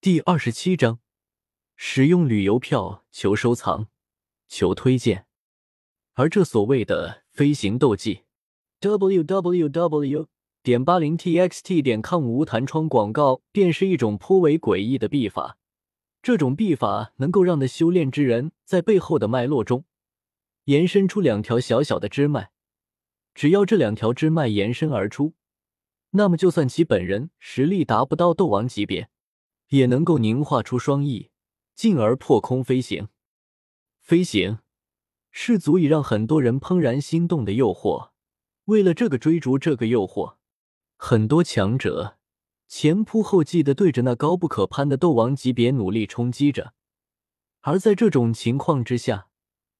第二十七章：使用旅游票求收藏、求推荐。而这所谓的飞行斗技，www. 点八零 txt. 点 com 无弹窗广告，便是一种颇为诡异的秘法。这种秘法能够让的修炼之人在背后的脉络中延伸出两条小小的支脉，只要这两条支脉延伸而出，那么就算其本人实力达不到斗王级别。也能够凝化出双翼，进而破空飞行。飞行是足以让很多人怦然心动的诱惑。为了这个追逐这个诱惑，很多强者前仆后继的对着那高不可攀的斗王级别努力冲击着。而在这种情况之下，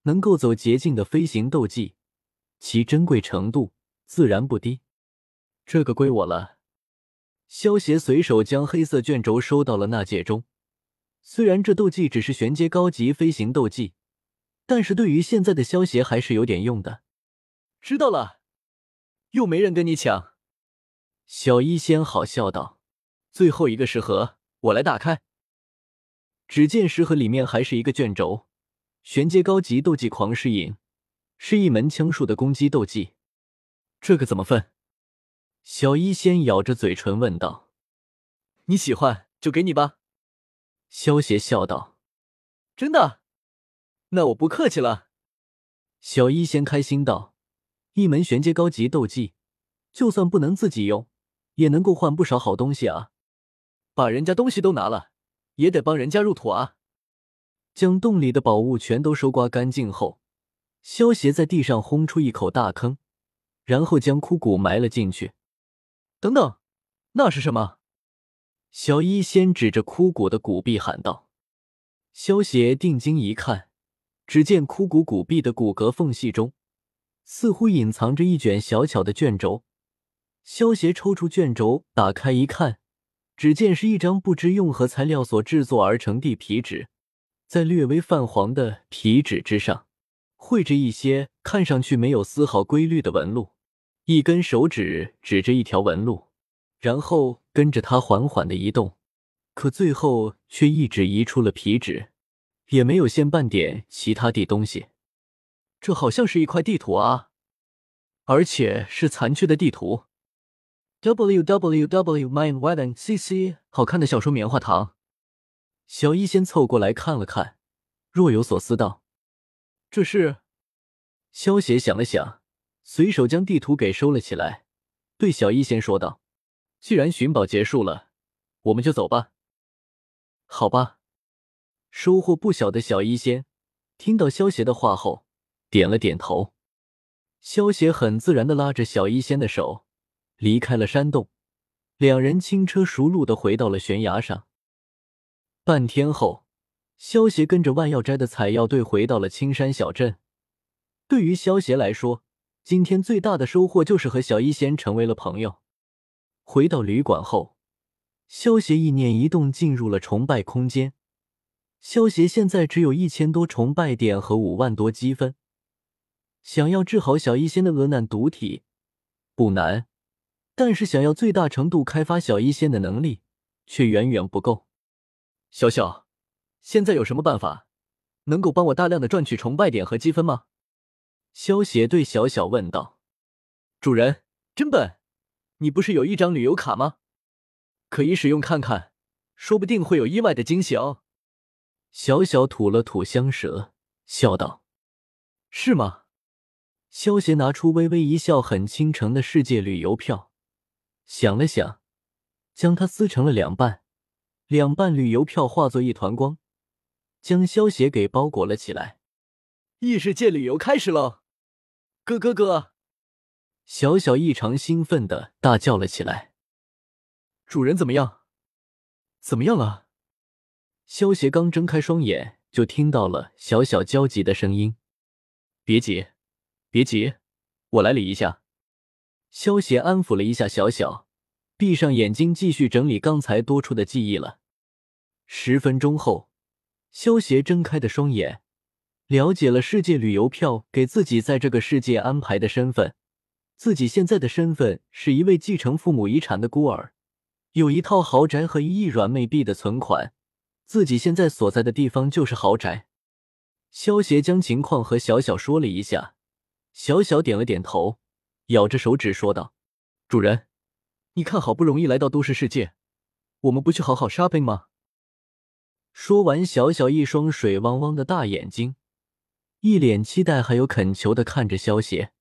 能够走捷径的飞行斗技，其珍贵程度自然不低。这个归我了。萧协随手将黑色卷轴收到了纳戒中。虽然这斗技只是玄阶高级飞行斗技，但是对于现在的萧协还是有点用的。知道了，又没人跟你抢。小医仙好笑道：“最后一个食盒，我来打开。”只见食盒里面还是一个卷轴，玄阶高级斗技狂狮影，是一门枪术的攻击斗技。这个怎么分？小医仙咬着嘴唇问道：“你喜欢就给你吧。”萧邪笑道：“真的？那我不客气了。”小医仙开心道：“一门玄阶高级斗技，就算不能自己用，也能够换不少好东西啊！把人家东西都拿了，也得帮人家入土啊！”将洞里的宝物全都收刮干净后，萧邪在地上轰出一口大坑，然后将枯骨埋了进去。等等，那是什么？小医仙指着枯骨的骨壁喊道。萧邪定睛一看，只见枯骨骨壁的骨骼缝隙中，似乎隐藏着一卷小巧的卷轴。萧邪抽出卷轴，打开一看，只见是一张不知用何材料所制作而成地皮纸，在略微泛黄的皮纸之上，绘着一些看上去没有丝毫规律的纹路。一根手指指着一条纹路，然后跟着它缓缓的移动，可最后却一指移出了皮纸，也没有现半点其他地东西。这好像是一块地图啊，而且是残缺的地图。w w w mine wedding c c 好看的小说棉花糖。小一先凑过来看了看，若有所思道：“这是。”萧邪想了想。随手将地图给收了起来，对小医仙说道：“既然寻宝结束了，我们就走吧。”好吧。收获不小的小医仙听到萧邪的话后，点了点头。萧邪很自然的拉着小医仙的手离开了山洞，两人轻车熟路的回到了悬崖上。半天后，萧邪跟着万药斋的采药队回到了青山小镇。对于萧邪来说，今天最大的收获就是和小医仙成为了朋友。回到旅馆后，萧协意念一动，进入了崇拜空间。萧协现在只有一千多崇拜点和五万多积分，想要治好小医仙的恶难毒体不难，但是想要最大程度开发小医仙的能力却远远不够。小小，现在有什么办法能够帮我大量的赚取崇拜点和积分吗？萧邪对小小问道：“主人真笨，你不是有一张旅游卡吗？可以使用看看，说不定会有意外的惊喜哦。”小小吐了吐香舌，笑道：“是吗？”萧邪拿出微微一笑、很倾城的世界旅游票，想了想，将它撕成了两半，两半旅游票化作一团光，将萧邪给包裹了起来。异世界旅游开始喽！哥哥哥，小小异常兴奋的大叫了起来。主人怎么样？怎么样了？萧邪刚睁开双眼，就听到了小小焦急的声音。别急，别急，我来理一下。萧邪安抚了一下小小，闭上眼睛继续整理刚才多出的记忆了。十分钟后，萧邪睁开的双眼。了解了世界旅游票给自己在这个世界安排的身份，自己现在的身份是一位继承父母遗产的孤儿，有一套豪宅和一亿软妹币的存款，自己现在所在的地方就是豪宅。萧协将情况和小小说了一下，小小点了点头，咬着手指说道：“主人，你看，好不容易来到都市世界，我们不去好好 shopping 吗？”说完，小小一双水汪汪的大眼睛，一脸期待还有恳求的看着萧协。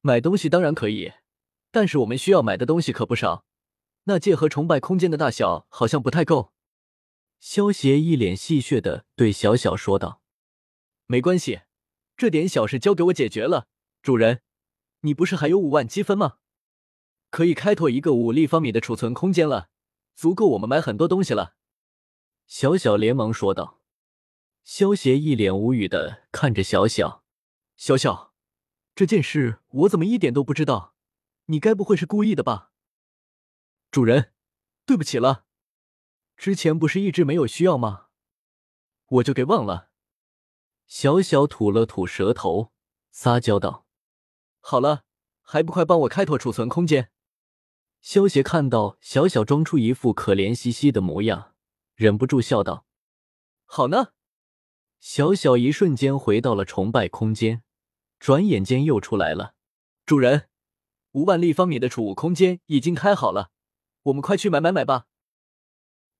买东西当然可以，但是我们需要买的东西可不少。那界和崇拜空间的大小好像不太够。萧协一脸戏谑的对小小说道：“没关系，这点小事交给我解决了。主人，你不是还有五万积分吗？可以开拓一个五立方米的储存空间了，足够我们买很多东西了。”小小连忙说道。萧协一脸无语的看着小小，小小，这件事我怎么一点都不知道？你该不会是故意的吧？主人，对不起了，之前不是一直没有需要吗？我就给忘了。小小吐了吐舌头，撒娇道：“好了，还不快帮我开拓储存空间？”萧协看到小小装出一副可怜兮兮的模样。忍不住笑道：“好呢。”小小一瞬间回到了崇拜空间，转眼间又出来了。主人，五万立方米的储物空间已经开好了，我们快去买买买吧。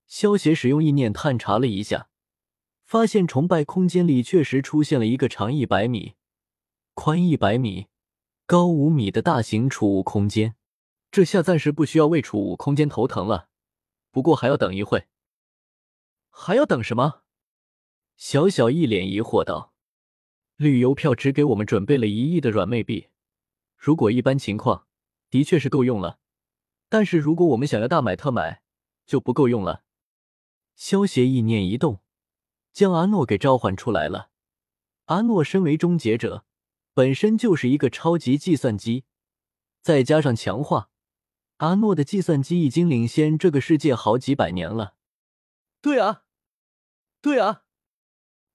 萧协使用意念探查了一下，发现崇拜空间里确实出现了一个长一百米、宽一百米、高五米的大型储物空间。这下暂时不需要为储物空间头疼了，不过还要等一会。还要等什么？小小一脸疑惑道：“旅游票只给我们准备了一亿的软妹币，如果一般情况，的确是够用了。但是如果我们想要大买特买，就不够用了。”萧协意念一动，将阿诺给召唤出来了。阿诺身为终结者，本身就是一个超级计算机，再加上强化，阿诺的计算机已经领先这个世界好几百年了。对啊。对啊，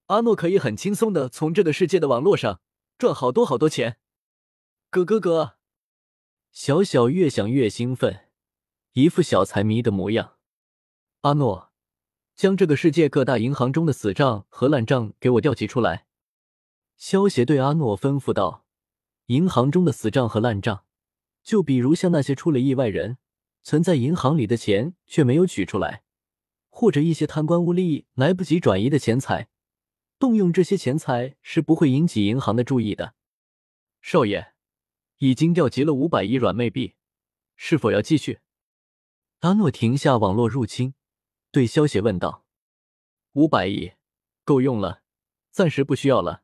阿诺可以很轻松的从这个世界的网络上赚好多好多钱。咯咯咯，小小越想越兴奋，一副小财迷的模样。阿诺，将这个世界各大银行中的死账和烂账给我调集出来。萧协对阿诺吩咐道：“银行中的死账和烂账，就比如像那些出了意外人存在银行里的钱却没有取出来。”或者一些贪官污吏来不及转移的钱财，动用这些钱财是不会引起银行的注意的。少爷，已经调集了五百亿软妹币，是否要继续？阿诺停下网络入侵，对萧协问道：“五百亿够用了，暂时不需要了。”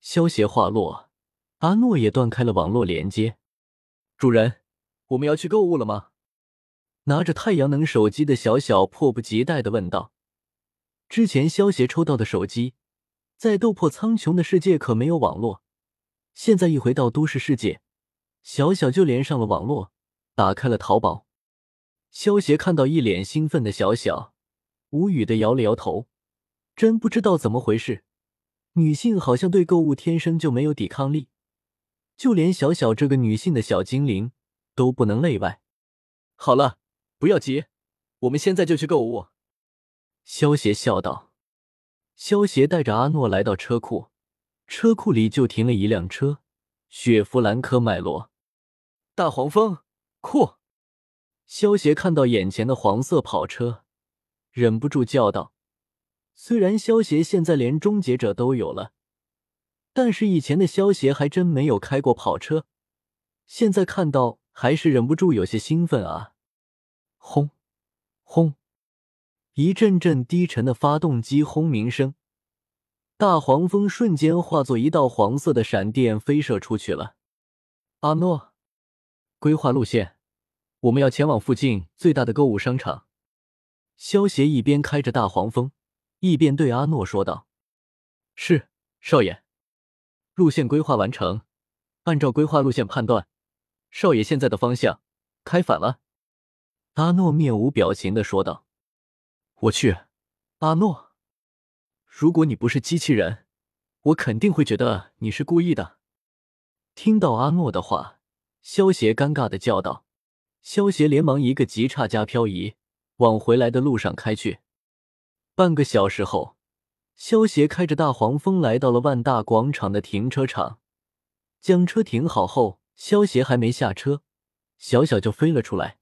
萧协话落，阿诺也断开了网络连接。主人，我们要去购物了吗？拿着太阳能手机的小小迫不及待的问道：“之前萧协抽到的手机，在斗破苍穹的世界可没有网络，现在一回到都市世界，小小就连上了网络，打开了淘宝。”萧协看到一脸兴奋的小小，无语的摇了摇头，真不知道怎么回事，女性好像对购物天生就没有抵抗力，就连小小这个女性的小精灵都不能例外。好了。不要急，我们现在就去购物。”萧协笑道。萧协带着阿诺来到车库，车库里就停了一辆车，雪佛兰科迈罗，大黄蜂，酷！萧协看到眼前的黄色跑车，忍不住叫道：“虽然萧协现在连终结者都有了，但是以前的萧协还真没有开过跑车，现在看到还是忍不住有些兴奋啊！”轰！轰！一阵阵低沉的发动机轰鸣声，大黄蜂瞬间化作一道黄色的闪电飞射出去了。阿诺，规划路线，我们要前往附近最大的购物商场。萧协一边开着大黄蜂，一边对阿诺说道：“是，少爷。路线规划完成，按照规划路线判断，少爷现在的方向开反了。”阿诺面无表情的说道：“我去，阿诺，如果你不是机器人，我肯定会觉得你是故意的。”听到阿诺的话，萧协尴尬的叫道：“萧协连忙一个急刹加漂移，往回来的路上开去。半个小时后，萧协开着大黄蜂来到了万大广场的停车场，将车停好后，萧协还没下车，小小就飞了出来。